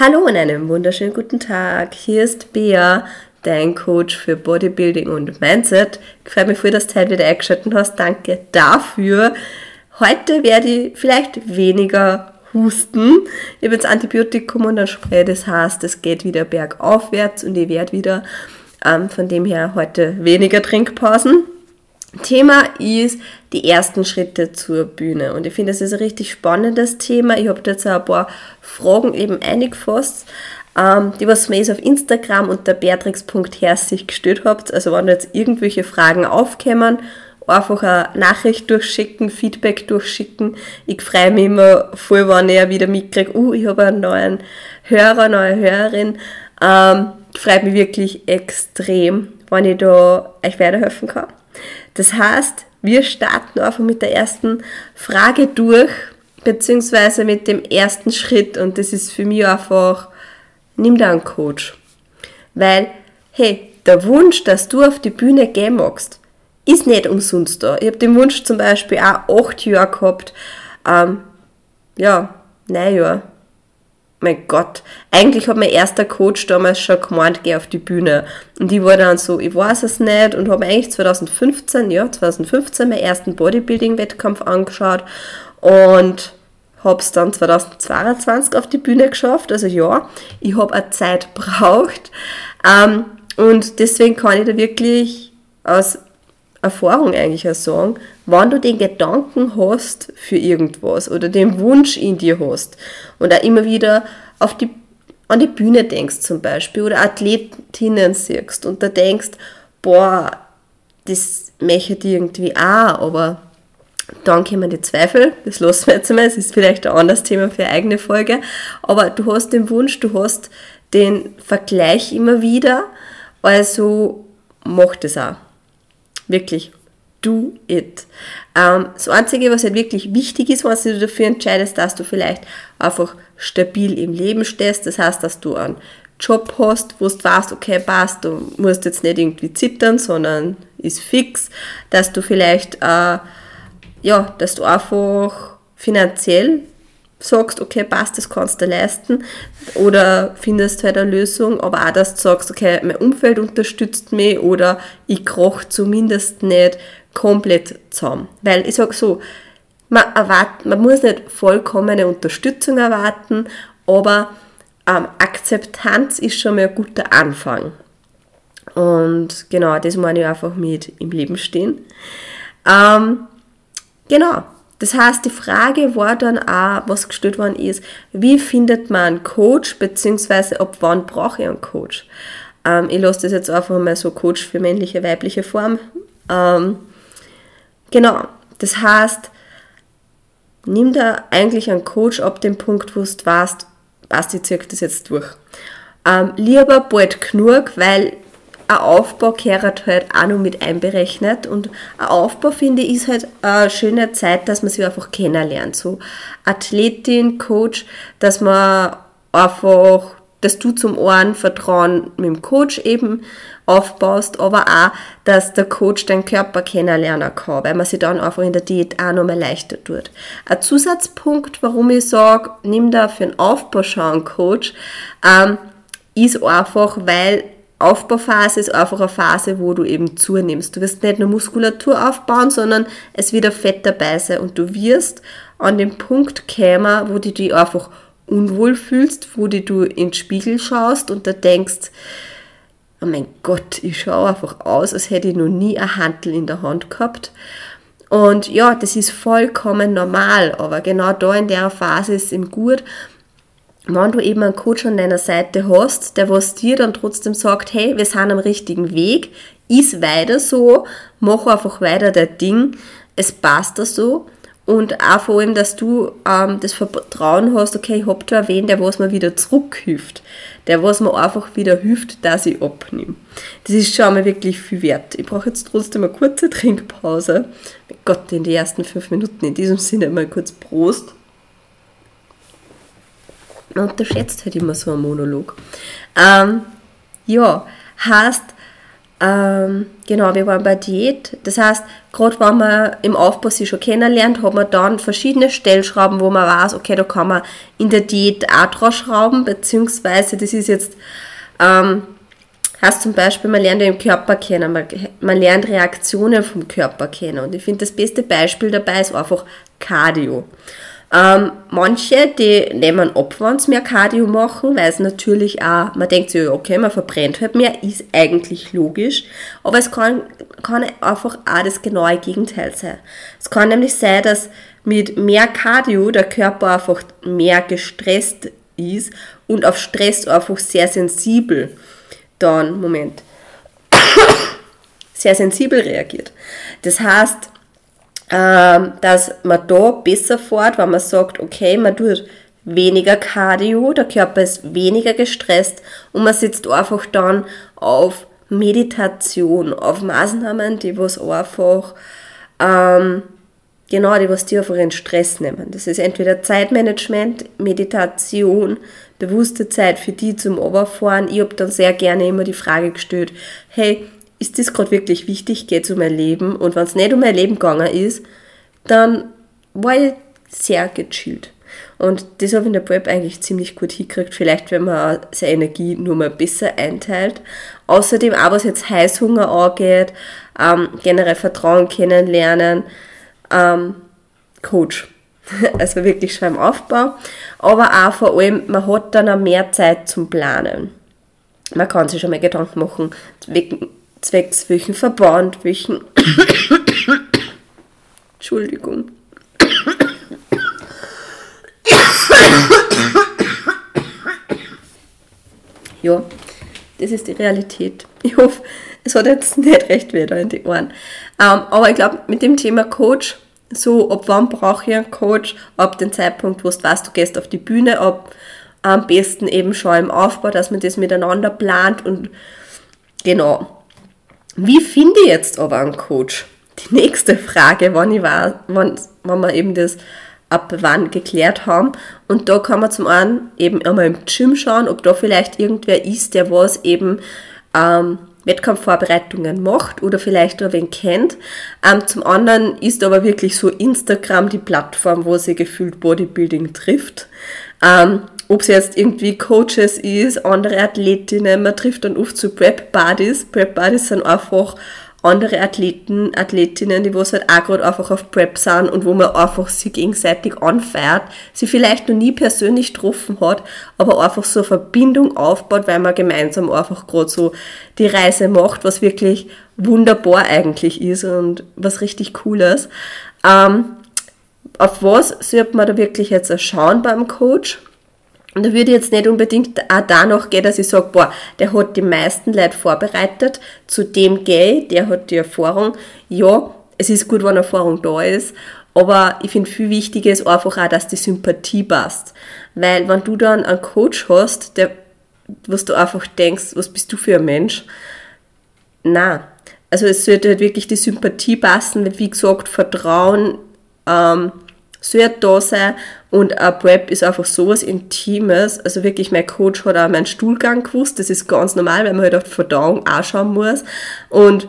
Hallo und einen wunderschönen guten Tag. Hier ist Bea, dein Coach für Bodybuilding und Mindset. Ich freue mich dass du heute wieder eingeschaltet hast. Danke dafür. Heute werde ich vielleicht weniger husten. Ich habe jetzt Antibiotikum und ein Spray, das heißt, es geht wieder bergaufwärts und ich werde wieder ähm, von dem her heute weniger Trinkpausen. Thema ist die ersten Schritte zur Bühne. Und ich finde, das ist ein richtig spannendes Thema. Ich habe jetzt ein paar Fragen eben eingefasst, ähm, die was mir jetzt auf Instagram unter beatrix.herzig gestellt habt. Also wenn jetzt irgendwelche Fragen aufkommen, einfach eine Nachricht durchschicken, Feedback durchschicken. Ich freue mich immer voll, wenn ich wieder mitkriege, uh, ich habe einen neuen Hörer, neue Hörerin. Ähm, freut mich wirklich extrem, wenn ich da euch weiterhelfen kann. Das heißt, wir starten einfach mit der ersten Frage durch, beziehungsweise mit dem ersten Schritt und das ist für mich einfach, nimm dir einen Coach. Weil, hey, der Wunsch, dass du auf die Bühne gehen magst, ist nicht umsonst da. Ich habe den Wunsch zum Beispiel auch acht Jahre gehabt, ähm, ja, neun Jahre mein Gott, eigentlich hat mein erster Coach damals schon gemeint, geh auf die Bühne. Und ich war dann so, ich weiß es nicht und habe eigentlich 2015, ja, 2015 meinen ersten Bodybuilding-Wettkampf angeschaut und habe es dann 2022 auf die Bühne geschafft. Also ja, ich habe eine Zeit braucht ähm, und deswegen kann ich da wirklich aus Erfahrung eigentlich auch sagen, wenn du den Gedanken hast für irgendwas oder den Wunsch in dir hast und auch immer wieder auf die, an die Bühne denkst zum Beispiel oder Athletinnen siehst und da denkst, boah, das möchte ich irgendwie auch, aber dann kommen die Zweifel, das lassen wir jetzt einmal, das ist vielleicht ein anderes Thema für eine eigene Folge, aber du hast den Wunsch, du hast den Vergleich immer wieder, also mach das auch. Wirklich, do it. Ähm, das Einzige, was halt wirklich wichtig ist, wenn du dafür entscheidest, dass du vielleicht einfach stabil im Leben stehst, das heißt, dass du einen Job hast, wo du weißt, okay, passt, du musst jetzt nicht irgendwie zittern, sondern ist fix, dass du vielleicht, äh, ja, dass du einfach finanziell sagst, okay, passt, das kannst du leisten oder findest halt eine Lösung, aber auch, dass du sagst, okay, mein Umfeld unterstützt mich oder ich krach zumindest nicht komplett zusammen. Weil ich sage so, man, erwart, man muss nicht vollkommene Unterstützung erwarten, aber ähm, Akzeptanz ist schon mal ein guter Anfang. Und genau, das meine ich einfach mit im Leben stehen. Ähm, genau, das heißt, die Frage war dann auch, was gestellt worden ist, wie findet man einen Coach, beziehungsweise ab wann brauche ich einen Coach? Ähm, ich lasse das jetzt einfach mal so Coach für männliche, weibliche Form. Ähm, genau, das heißt, nimm da eigentlich einen Coach ab dem Punkt, wo du weißt, passt, ich ziehe das jetzt durch. Ähm, lieber bald genug, weil ein Aufbau gehört halt auch noch mit einberechnet und ein Aufbau, finde ich, ist halt eine schöne Zeit, dass man sich einfach kennenlernt. So Athletin, Coach, dass man einfach, dass du zum Ohren Vertrauen mit dem Coach eben aufbaust, aber auch, dass der Coach deinen Körper kennenlernen kann, weil man sich dann einfach in der Diät auch nochmal leichter tut. Ein Zusatzpunkt, warum ich sage, nimm da für einen Aufbau schon einen Coach, ähm, ist einfach, weil Aufbauphase ist einfach eine Phase, wo du eben zunimmst. Du wirst nicht nur Muskulatur aufbauen, sondern es wird ein Fett dabei sein und du wirst an den Punkt kommen, wo du dich einfach unwohl fühlst, wo du in den Spiegel schaust und da denkst, oh mein Gott, ich schaue einfach aus, als hätte ich noch nie ein Handel in der Hand gehabt. Und ja, das ist vollkommen normal, aber genau da in der Phase ist es ihm gut, wenn du eben einen Coach an deiner Seite hast, der was dir dann trotzdem sagt, hey, wir sind am richtigen Weg, ist weiter so, mach einfach weiter dein Ding, es passt da so und auch vor allem, dass du ähm, das Vertrauen hast, okay, ich hab da wen, der was mir wieder zurückhilft, der was mir einfach wieder hilft, dass ich abnehme. Das ist schon einmal wirklich viel wert. Ich brauche jetzt trotzdem eine kurze Trinkpause. Mein Gott, in die ersten fünf Minuten in diesem Sinne mal kurz Prost. Man unterschätzt halt immer so einen Monolog. Ähm, ja, heißt, Ähm, genau, wir waren bei Diät. Das heißt, gerade wenn man im Aufbau sich schon kennenlernt, hat man dann verschiedene Stellschrauben, wo man weiß, okay, da kann man in der Diät auch drauf schrauben, beziehungsweise das ist jetzt, ähm, heißt zum Beispiel, man lernt den Körper kennen, man, man lernt Reaktionen vom Körper kennen. Und ich finde, das beste Beispiel dabei ist einfach Cardio. Ähm, manche, die nehmen ab, wenn sie mehr Cardio machen, weil es natürlich auch, man denkt sich, okay, man verbrennt halt mehr, ist eigentlich logisch, aber es kann, kann einfach auch das genaue Gegenteil sein. Es kann nämlich sein, dass mit mehr Cardio der Körper einfach mehr gestresst ist und auf Stress einfach sehr sensibel dann, Moment, sehr sensibel reagiert. Das heißt, ähm, dass man da besser fährt, wenn man sagt, okay, man tut weniger Cardio, der Körper ist weniger gestresst und man sitzt einfach dann auf Meditation, auf Maßnahmen, die was einfach, ähm, genau, die was dir einfach den Stress nehmen. Das ist entweder Zeitmanagement, Meditation, bewusste Zeit für die zum Oberfahren. Ich habe dann sehr gerne immer die Frage gestellt, hey, ist das gerade wirklich wichtig, geht es um mein Leben? Und wenn es nicht um mein Leben gegangen ist, dann war ich sehr gechillt. Und das habe ich in der Prep eigentlich ziemlich gut hingekriegt. Vielleicht, wenn man seine Energie nur mal besser einteilt. Außerdem auch, was jetzt Heißhunger angeht, ähm, generell Vertrauen kennenlernen, ähm, Coach. Also wirklich schon im Aufbau. Aber auch vor allem, man hat dann auch mehr Zeit zum Planen. Man kann sich schon mal Gedanken machen, zwecks welchen Verband, welchen. Entschuldigung. ja, das ist die Realität. Ich hoffe, es hat jetzt nicht recht wieder in die Ohren. Ähm, aber ich glaube, mit dem Thema Coach, so ab wann brauche ich einen Coach, ab dem Zeitpunkt, wo du weißt, du gehst auf die Bühne, ab am besten eben schon im Aufbau, dass man das miteinander plant und genau, wie finde ich jetzt aber einen Coach? Die nächste Frage, wann, ich war, wann, wann wir eben das ab wann geklärt haben. Und da kann man zum einen eben einmal im Gym schauen, ob da vielleicht irgendwer ist, der was eben ähm, Wettkampfvorbereitungen macht oder vielleicht nur wen kennt. Ähm, zum anderen ist aber wirklich so Instagram die Plattform, wo sie gefühlt Bodybuilding trifft. Ähm, ob es jetzt irgendwie Coaches ist, andere Athletinnen, man trifft dann oft zu Prep Buddies. Prep Buddies sind einfach andere Athleten, Athletinnen, die was halt auch gerade einfach auf Prep sind und wo man einfach sie gegenseitig anfeiert, sie vielleicht noch nie persönlich getroffen hat, aber einfach so eine Verbindung aufbaut, weil man gemeinsam einfach gerade so die Reise macht, was wirklich wunderbar eigentlich ist und was richtig Cooles. Ähm, auf was sollte man da wirklich jetzt schauen beim Coach? Und da würde ich jetzt nicht unbedingt auch danach gehen, dass ich sage, boah, der hat die meisten Leute vorbereitet, zu dem gehe der hat die Erfahrung. Ja, es ist gut, wenn Erfahrung da ist, aber ich finde viel wichtiger ist einfach auch, dass die Sympathie passt. Weil wenn du dann einen Coach hast, der, was du einfach denkst, was bist du für ein Mensch? Na, also es sollte halt wirklich die Sympathie passen, wie gesagt, Vertrauen, ähm, sollte da sein und ein Prep ist einfach sowas Intimes. Also wirklich, mein Coach hat auch meinen Stuhlgang gewusst. Das ist ganz normal, weil man halt auf die Verdauung auch schauen muss. Und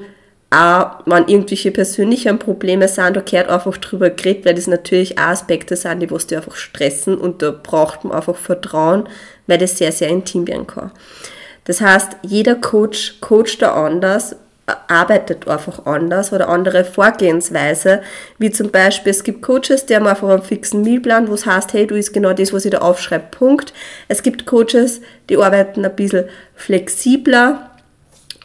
auch wenn irgendwelche persönlichen Probleme sind, da gehört einfach drüber geredet, weil das natürlich auch Aspekte sind, die was die einfach stressen und da braucht man einfach Vertrauen, weil das sehr, sehr intim werden kann. Das heißt, jeder Coach coacht da anders arbeitet einfach anders oder andere Vorgehensweise, wie zum Beispiel, es gibt Coaches, die haben einfach einen fixen Mealplan, wo es heißt, hey, du isst genau das, was ich da aufschreibe, Punkt. Es gibt Coaches, die arbeiten ein bisschen flexibler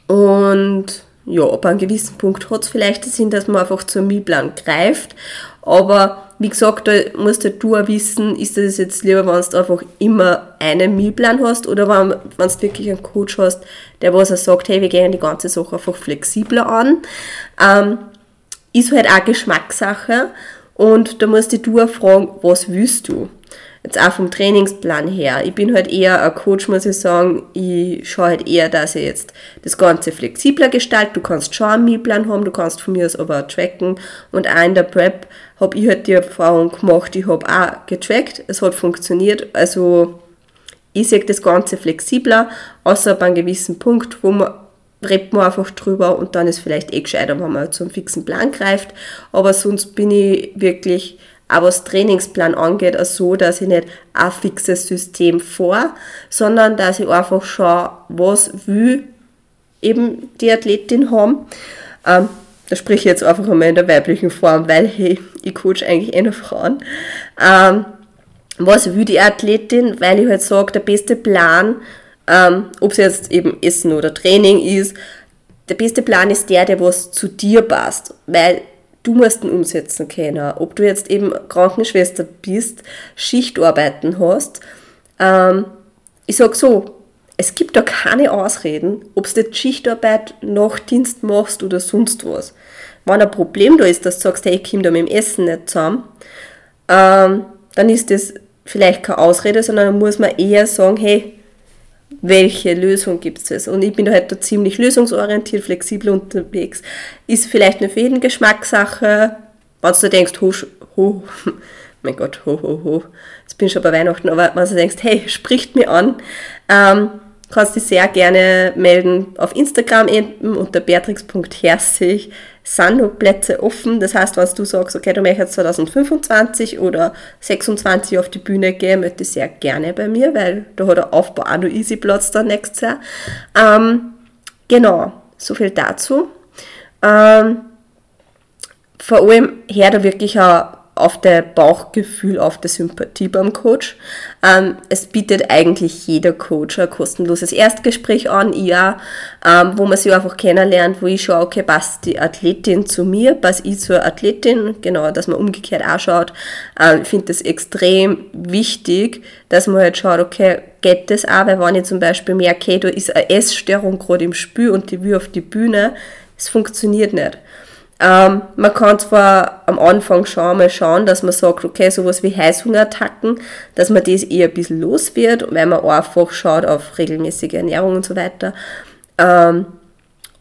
und ja, ab einem gewissen Punkt hat es vielleicht den Sinn, dass man einfach zum Mealplan greift, aber wie gesagt, da musst du auch wissen, ist es jetzt lieber, wenn du einfach immer einen Mealplan hast oder wenn, du wirklich einen Coach hast, der was er sagt, hey, wir gehen die ganze Sache einfach flexibler an. Ähm, ist halt auch Geschmackssache und da musst du auch fragen, was willst du? Jetzt auch vom Trainingsplan her. Ich bin halt eher ein Coach, muss ich sagen. Ich schaue halt eher, dass ich jetzt das Ganze flexibler gestalte. Du kannst schon einen Mealplan haben, du kannst von mir aus aber tracken. Und auch in der Prep habe ich halt die Erfahrung gemacht, ich habe auch getrackt, es hat funktioniert. Also ich sehe das Ganze flexibler, außer ab einem gewissen Punkt, wo man redet man einfach drüber und dann ist vielleicht eh gescheiter, wenn man zum fixen Plan greift. Aber sonst bin ich wirklich, auch was Trainingsplan angeht, auch so, dass ich nicht ein fixes System vor, sondern dass ich einfach schaue, was will eben die Athletin haben. Ähm, da spreche ich jetzt einfach einmal in der weiblichen Form, weil hey, ich coach eigentlich eh nur Frauen. Ähm, was will die Athletin? Weil ich halt sage, der beste Plan ähm, ob es jetzt eben Essen oder Training ist. Der beste Plan ist der, der was zu dir passt, weil du musst ihn umsetzen können. Ob du jetzt eben Krankenschwester bist, Schichtarbeiten hast. Ähm, ich sag so, es gibt da keine Ausreden, ob du jetzt Schichtarbeit, Nachtdienst machst oder sonst was. Wenn ein Problem da ist, dass du sagst, hey, ich komme da mit dem Essen nicht zusammen, ähm, dann ist das vielleicht keine Ausrede, sondern muss man eher sagen, hey, welche Lösung gibt es. Und ich bin halt da ziemlich lösungsorientiert, flexibel unterwegs. Ist vielleicht eine für jeden Geschmackssache. Wenn du denkst, ho, ho, mein Gott, ho, ho, ho, jetzt bin ich schon bei Weihnachten, aber wenn du denkst, hey, spricht mir an, ähm, kannst dich sehr gerne melden auf Instagram eben unter beatrix.herzig sind noch Plätze offen. Das heißt, wenn du sagst, okay, du möchtest 2025 oder 26 auf die Bühne gehen, möchte ich sehr gerne bei mir, weil da hat der Aufbau auch noch easy Platz dann nächstes Jahr. Ähm, genau, so viel dazu. Ähm, vor allem her da wirklich auch auf der Bauchgefühl, auf der Sympathie beim Coach. Ähm, es bietet eigentlich jeder Coach ein kostenloses Erstgespräch an, ja, ähm, wo man sich einfach kennenlernt, wo ich schaue, okay, passt die Athletin zu mir, passt ich zur Athletin, genau, dass man umgekehrt auch schaut. Ähm, ich finde das extrem wichtig, dass man halt schaut, okay, geht das auch, weil wenn ich zum Beispiel merke, okay, da ist eine Essstörung gerade im Spiel und die will auf die Bühne, es funktioniert nicht. Ähm, man kann zwar am Anfang schon mal schauen, dass man sagt, okay, sowas wie Heißhungerattacken, dass man das eher ein bisschen los wird, weil man einfach schaut auf regelmäßige Ernährung und so weiter. Ähm,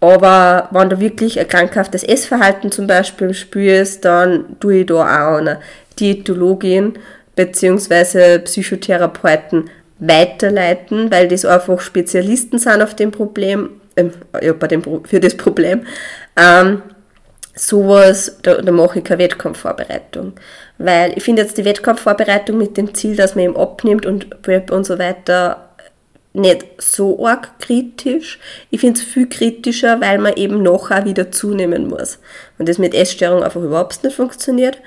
aber wenn du wirklich ein krankhaftes Essverhalten zum Beispiel spürst, dann tue ich da auch eine Diätologin bzw. Psychotherapeuten weiterleiten, weil das einfach Spezialisten sind auf dem Problem, äh, ja, bei dem, für das Problem. Ähm, sowas, da, da mache ich keine Wettkampfvorbereitung. Weil ich finde jetzt die Wettkampfvorbereitung mit dem Ziel, dass man eben abnimmt und Prep und so weiter nicht so arg kritisch. Ich finde es viel kritischer, weil man eben nachher wieder zunehmen muss. Und das mit Essstörung einfach überhaupt nicht funktioniert.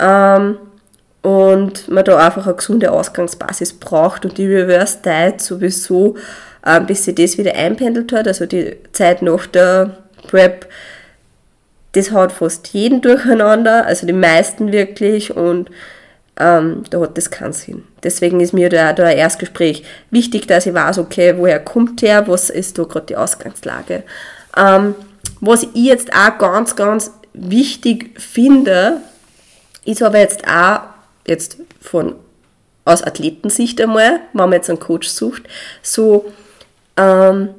Ähm, und man da einfach eine gesunde Ausgangsbasis braucht und die Reverse Diet sowieso, ähm, bis sich das wieder einpendelt hat, also die Zeit nach der Prep, das hat fast jeden durcheinander, also die meisten wirklich und ähm, da hat das keinen Sinn. Deswegen ist mir da, da ein Erstgespräch wichtig, dass ich weiß, okay, woher kommt der, was ist da gerade die Ausgangslage. Ähm, was ich jetzt auch ganz, ganz wichtig finde, ist aber jetzt auch jetzt von aus Athletensicht einmal, wenn man jetzt einen Coach sucht, so ähm,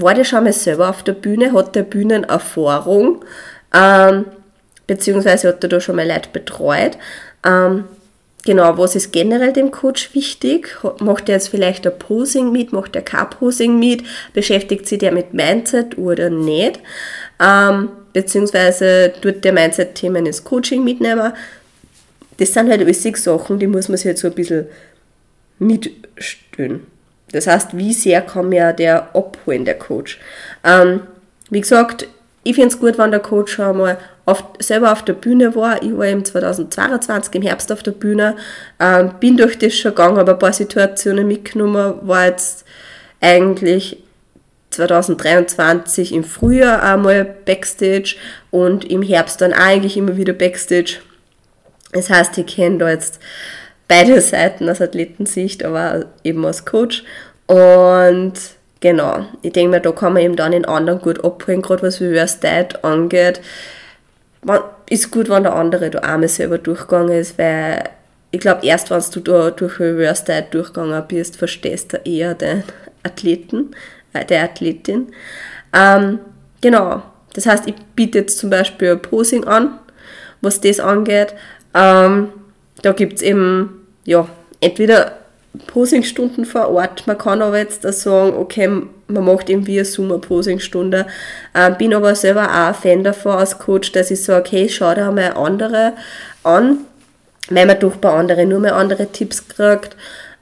war der schon mal selber auf der Bühne, hat der Bühnenerfahrung, ähm, beziehungsweise hat er da schon mal Leute betreut. Ähm, genau, was ist generell dem Coach wichtig? Macht er jetzt vielleicht ein Posing mit, macht er kein Posing mit, beschäftigt sich der mit Mindset oder nicht? Ähm, beziehungsweise tut der Mindset-Themen ins Coaching mitnehmen. Das sind halt alles Sachen, die muss man sich jetzt so ein bisschen mitstellen. Das heißt, wie sehr kann mir der abholen, der Coach? Ähm, wie gesagt, ich finde es gut, wenn der Coach schon mal auf, selber auf der Bühne war. Ich war im 2022 im Herbst auf der Bühne, ähm, bin durch das schon gegangen, habe ein paar Situationen mitgenommen, war jetzt eigentlich 2023 im Frühjahr einmal Backstage und im Herbst dann eigentlich immer wieder Backstage. Das heißt, ich kenne da jetzt beide Seiten aus Athletensicht, aber eben als Coach. Und genau, ich denke mir, da kann man eben dann den anderen gut abholen, gerade was Reverse Diet angeht. Man, ist gut, wenn der andere da einmal selber durchgegangen ist, weil ich glaube, erst wenn du da durch Reverse Diet durchgegangen bist, verstehst du eher den Athleten, äh, der Athletin. Ähm, genau, das heißt, ich biete jetzt zum Beispiel Posing an, was das angeht. Ähm, da gibt es eben ja, entweder Posingstunden vor Ort. Man kann aber jetzt da sagen, okay, man macht irgendwie eine Summer-Posingstunde. Ähm, bin aber selber auch ein Fan davon als Coach, dass ich sage, hey, schau dir einmal andere an, weil man durch bei anderen nur mehr andere Tipps kriegt.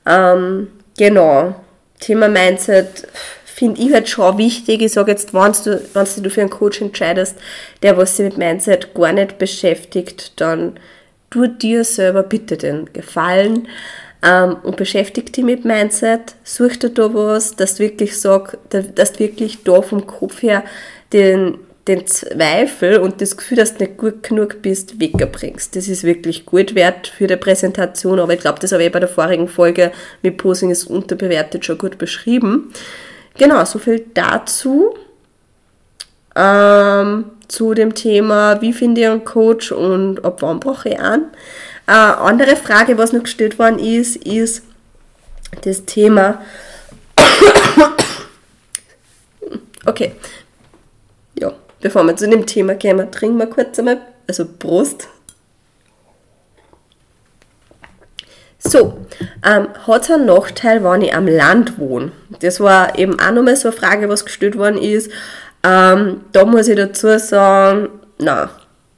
Ähm, genau. Thema Mindset finde ich halt schon wichtig. Ich sage jetzt, wenn du, wenn du für einen Coach entscheidest, der was sich mit Mindset gar nicht beschäftigt, dann tu dir selber bitte den Gefallen ähm, und beschäftige dich mit Mindset. Such dir da was, dass du wirklich sag, dass du wirklich da vom Kopf her den, den Zweifel und das Gefühl, dass du nicht gut genug bist, wegbringst. Das ist wirklich gut wert für die Präsentation, aber ich glaube, das habe ich bei der vorigen Folge mit Posing ist unterbewertet schon gut beschrieben. Genau, so viel dazu. Ähm, zu dem Thema, wie finde ich einen Coach und ab wann brauche ich einen. Äh, andere Frage, was noch gestellt worden ist, ist das Thema. okay. Ja, bevor wir zu dem Thema kommen, trinken wir kurz einmal, also Prost. So, ähm, hat es einen Nachteil, wenn ich am Land wohne? Das war eben auch nochmal so eine Frage, was gestellt worden ist. Ähm, da muss ich dazu sagen, na,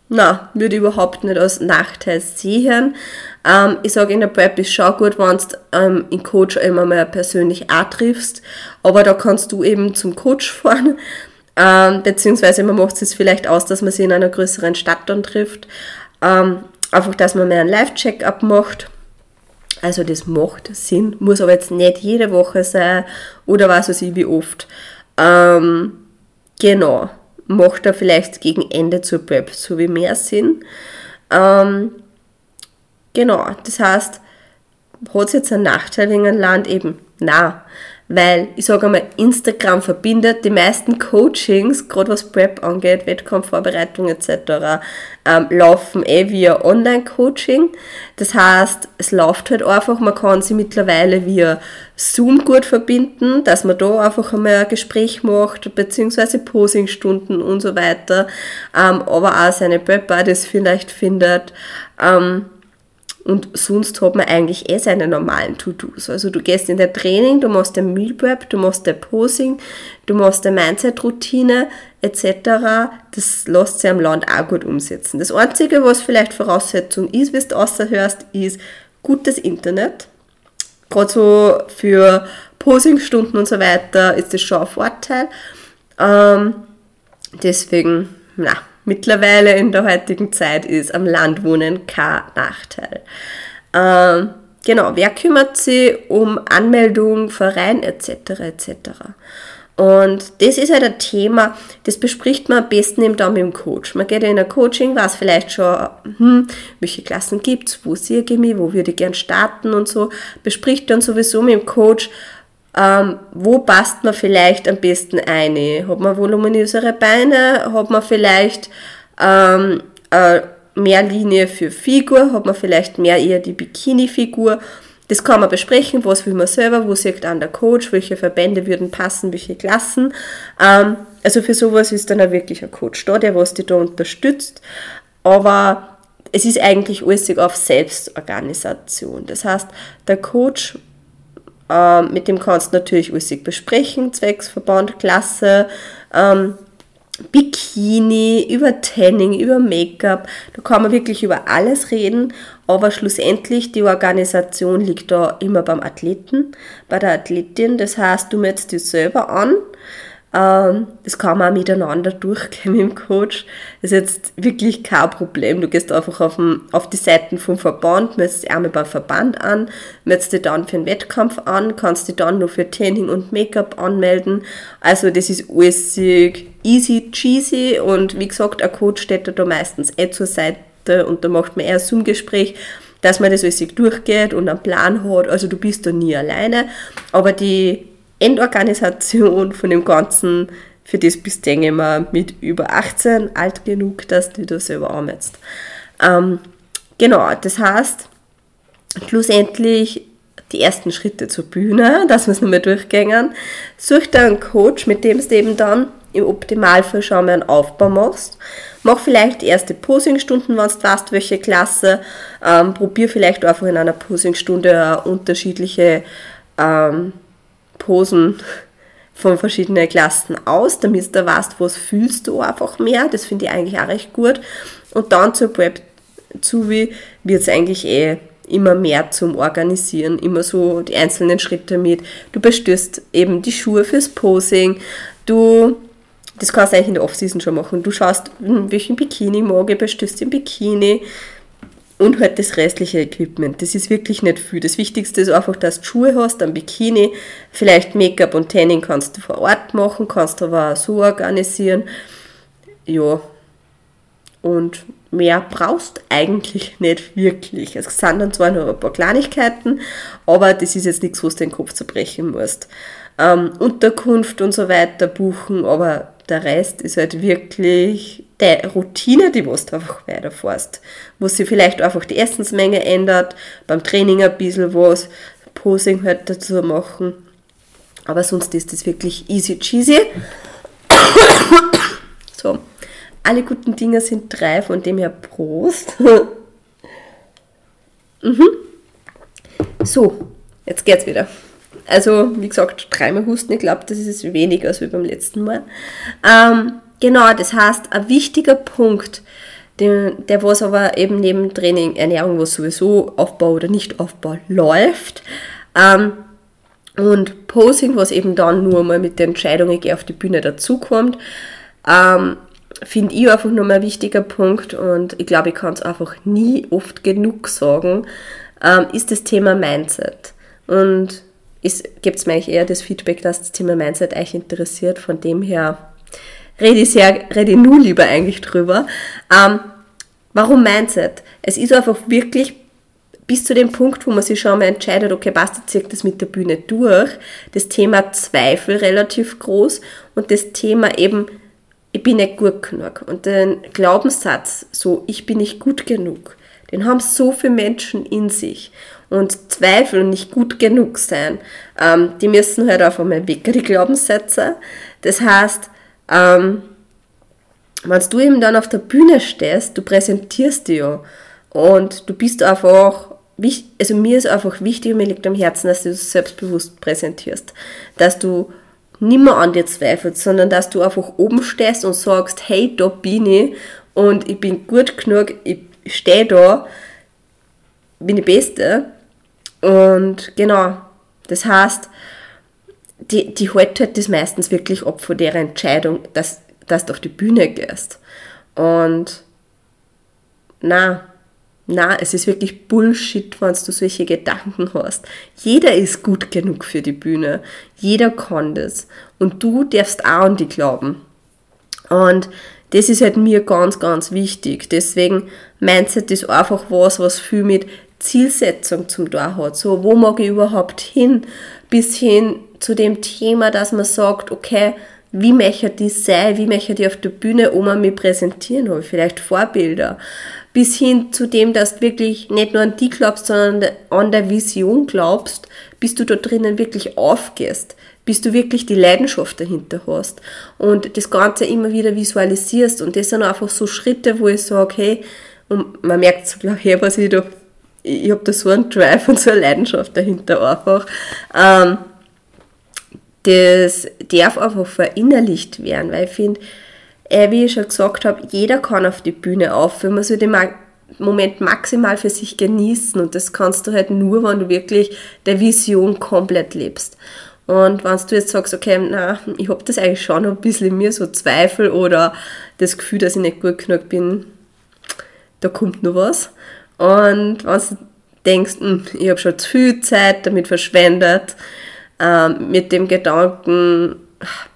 na, würde ich überhaupt nicht als Nachteil sehen. Ähm, ich sage, in der Prep ist schon gut, wenn du ähm, in Coach immer mal persönlich auch triffst, aber da kannst du eben zum Coach fahren, ähm, beziehungsweise man macht es vielleicht aus, dass man sie in einer größeren Stadt dann trifft. Ähm, einfach, dass man mehr einen Live-Check-up macht. Also das macht Sinn, muss aber jetzt nicht jede Woche sein oder was weiß ich wie oft. Ähm, Genau, macht er vielleicht gegen Ende zur Prep so wie mehr Sinn. Ähm, genau, das heißt, hat es jetzt einen Nachteil wegen einem Land eben? Na, weil ich sage einmal, Instagram verbindet die meisten Coachings, gerade was Prep angeht, Wettkampfvorbereitung etc., ähm, laufen eh via Online-Coaching. Das heißt, es läuft halt einfach, man kann sie mittlerweile via Zoom gut verbinden, dass man da einfach einmal ein Gespräch macht, beziehungsweise Posingstunden und so weiter, ähm, aber auch seine Prepper das vielleicht findet. Ähm, und sonst hat man eigentlich eh seine normalen To-Dos. Also du gehst in der Training, du machst den Meal Prep, du machst der Posing, du machst der Mindset-Routine etc. Das lässt sich am Land auch gut umsetzen. Das Einzige, was vielleicht Voraussetzung ist, wie du außerhörst, ist gutes Internet. Gerade so für Posingstunden und so weiter ist das schon ein Vorteil. Ähm, deswegen, na, mittlerweile in der heutigen Zeit ist am Land wohnen kein Nachteil. Ähm, genau, wer kümmert sich um Anmeldung, Verein etc. etc. Und das ist halt ein Thema, das bespricht man am besten eben dann mit dem Coach. Man geht in ein Coaching, weiß vielleicht schon, hm, welche Klassen gibt es, wo sehe ich mich, wo würde ich gern starten und so. Bespricht dann sowieso mit dem Coach, ähm, wo passt man vielleicht am besten ein? Hat man voluminösere Beine? Hat man vielleicht ähm, äh, mehr Linie für Figur? Hat man vielleicht mehr eher die Bikini-Figur? Das kann man besprechen, was will man selber, wo sieht an der Coach, welche Verbände würden passen, welche Klassen. Ähm, also für sowas ist dann auch wirklich ein Coach da, der was dich da unterstützt. Aber es ist eigentlich alles auf Selbstorganisation. Das heißt, der Coach ähm, mit dem kannst du natürlich alles besprechen, zwecks Verband, Klasse, ähm, Bikini, über Tanning, über Make-up. Da kann man wirklich über alles reden, aber schlussendlich die Organisation liegt da immer beim Athleten, bei der Athletin. Das heißt, du meldest dich selber an das kann man auch miteinander durchgehen mit dem Coach. Das ist jetzt wirklich kein Problem. Du gehst einfach auf, den, auf die Seiten vom Verband, meldest dich einmal beim Verband an, meldest dich dann für einen Wettkampf an, kannst dich dann nur für Training und Make-up anmelden. Also das ist alles easy cheesy und wie gesagt, ein Coach steht da meistens eh zur Seite und da macht man eher ein Zoom-Gespräch dass man das alles durchgeht und einen Plan hat. Also du bist da nie alleine. Aber die Endorganisation von dem Ganzen, für das bist du, denke ich mal, mit über 18 alt genug, dass du das selber anmelst. Ähm, genau, das heißt, schlussendlich die ersten Schritte zur Bühne, dass wir es nochmal durchgängen. Such dir einen Coach, mit dem du eben dann im Optimalfall schon mal einen Aufbau machst. Mach vielleicht erste Posingstunden, wenn du weißt, welche Klasse. Ähm, probier vielleicht einfach in einer Posingstunde unterschiedliche ähm, Posen von verschiedenen Klassen aus, damit du weißt, was fühlst du einfach mehr. Das finde ich eigentlich auch recht gut. Und dann zur Prep zu wie wird es eigentlich eh immer mehr zum Organisieren, immer so die einzelnen Schritte mit. Du bestößt eben die Schuhe fürs Posing, du, das kannst du eigentlich in der Offseason schon machen, du schaust, hm, welchen Bikini mag ich, bestößt den Bikini und halt das restliche Equipment. Das ist wirklich nicht viel. Das Wichtigste ist einfach, dass du Schuhe hast, ein Bikini, vielleicht Make-up und Tanning kannst du vor Ort machen, kannst du aber auch so organisieren. Ja, und mehr brauchst eigentlich nicht wirklich. Es sind dann zwar noch ein paar Kleinigkeiten, aber das ist jetzt nichts, was du den Kopf zerbrechen musst. Ähm, Unterkunft und so weiter buchen, aber der Rest ist halt wirklich die Routine, die du einfach weiterfährst. Wo sich vielleicht einfach die Essensmenge ändert, beim Training ein bisschen was, Posing halt dazu machen. Aber sonst ist das wirklich easy cheesy. so alle guten Dinge sind drei, von dem her Prost. mhm. So, jetzt geht's wieder. Also, wie gesagt, dreimal husten, ich glaube, das ist weniger als beim letzten Mal. Ähm, genau, das heißt, ein wichtiger Punkt, der, der was aber eben neben Training, Ernährung, was sowieso Aufbau oder Nicht-Aufbau läuft, ähm, und Posing, was eben dann nur mal mit der Entscheidung, ich gehe auf die Bühne dazukommt, ähm, finde ich einfach nochmal ein wichtiger Punkt und ich glaube, ich kann es einfach nie oft genug sagen, ähm, ist das Thema Mindset. Und gibt es mir eigentlich eher das Feedback, dass das Thema Mindset euch interessiert. Von dem her rede ich, sehr, rede nur lieber eigentlich drüber. Ähm, warum Mindset? Es ist einfach wirklich bis zu dem Punkt, wo man sich schon mal entscheidet, okay, passt jetzt zieht das mit der Bühne durch, das Thema Zweifel relativ groß und das Thema eben ich bin nicht gut genug. Und den Glaubenssatz, so, ich bin nicht gut genug, den haben so viele Menschen in sich. Und Zweifel und nicht gut genug sein, ähm, die müssen halt auf einmal weg, die Glaubenssätze. Das heißt, ähm, wenn du eben dann auf der Bühne stehst, du präsentierst dich ja und du bist einfach, also mir ist einfach wichtig und mir liegt am Herzen, dass du das selbstbewusst präsentierst, dass du nimmer an dir zweifelst, sondern dass du einfach oben stehst und sagst, hey, da bin ich und ich bin gut genug, ich stehe da, bin die Beste. Und genau, das heißt, die, die hält halt das meistens wirklich ab von der Entscheidung, dass, dass du auf die Bühne gehst. Und na, na, es ist wirklich Bullshit, wenn du solche Gedanken hast. Jeder ist gut genug für die Bühne. Jeder kann das. Und du darfst auch an die glauben. Und das ist halt mir ganz, ganz wichtig. Deswegen Mindset ist einfach was, was viel mit Zielsetzung zum Tor hat. So, wo mag ich überhaupt hin? Bis hin zu dem Thema, dass man sagt, okay, wie möchte ich sein? Wie möchte ich auf der Bühne Oma mich präsentieren? Habe ich vielleicht Vorbilder? bis hin zu dem, dass du wirklich nicht nur an die glaubst, sondern an der Vision glaubst, bis du da drinnen wirklich aufgehst, bis du wirklich die Leidenschaft dahinter hast und das Ganze immer wieder visualisierst und das sind einfach so Schritte, wo ich sage, hey, und man merkt gleich, hey, was ich da, ich habe da so einen Drive und so eine Leidenschaft dahinter einfach. Ähm, das darf einfach verinnerlicht werden, weil ich finde, äh, wie ich schon gesagt habe, jeder kann auf die Bühne auf. Man soll den Moment maximal für sich genießen und das kannst du halt nur, wenn du wirklich der Vision komplett lebst. Und wenn du jetzt sagst, okay, na, ich habe das eigentlich schon ein bisschen in mir, so Zweifel oder das Gefühl, dass ich nicht gut genug bin, da kommt noch was. Und wenn du denkst, hm, ich habe schon zu viel Zeit damit verschwendet, ähm, mit dem Gedanken,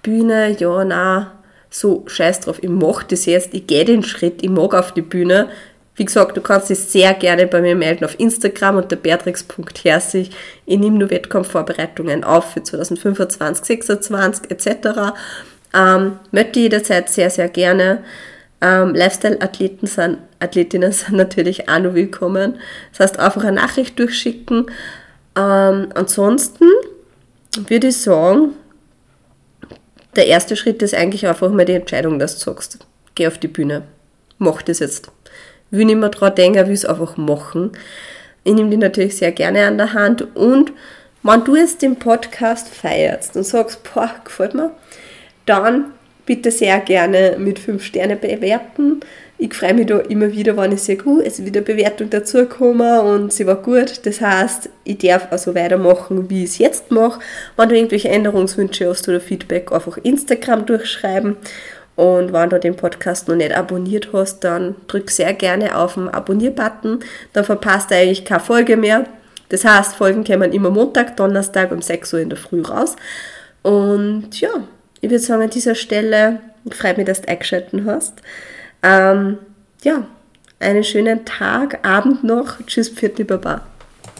Bühne, ja, na, so scheiß drauf, ich mache das jetzt, ich gehe den Schritt, ich mag auf die Bühne. Wie gesagt, du kannst dich sehr gerne bei mir melden auf Instagram unter beatrix.herzig. Ich nehme nur Wettkampfvorbereitungen auf für 2025, 2026 etc. Ähm, möchte jederzeit sehr, sehr gerne. Ähm, Lifestyle-Athleten sind, Athletinnen sind natürlich auch noch willkommen. Das heißt, einfach eine Nachricht durchschicken. Ähm, ansonsten würde ich sagen, der erste Schritt ist eigentlich einfach mal die Entscheidung, dass du sagst, geh auf die Bühne, mach das jetzt. Will nicht mehr dran denken, will es einfach machen. Ich nehme die natürlich sehr gerne an der Hand und wenn du jetzt den Podcast feierst und sagst, boah, gefällt mir, dann bitte sehr gerne mit 5 Sterne bewerten. Ich freue mich da immer wieder, wenn ich sehe, uh, es wieder Bewertung dazugekommen und sie war gut. Das heißt, ich darf also weitermachen, wie ich es jetzt mache. Wenn du irgendwelche Änderungswünsche hast oder Feedback, einfach Instagram durchschreiben. Und wenn du den Podcast noch nicht abonniert hast, dann drück sehr gerne auf den Abonnier-Button. Dann verpasst du eigentlich keine Folge mehr. Das heißt, Folgen kommen immer Montag, Donnerstag um 6 Uhr in der Früh raus. Und ja, ich würde sagen, an dieser Stelle freut mich, dass du eingeschaltet hast. Ähm, ja, einen schönen Tag, Abend noch. Tschüss, Pfiat, Baba.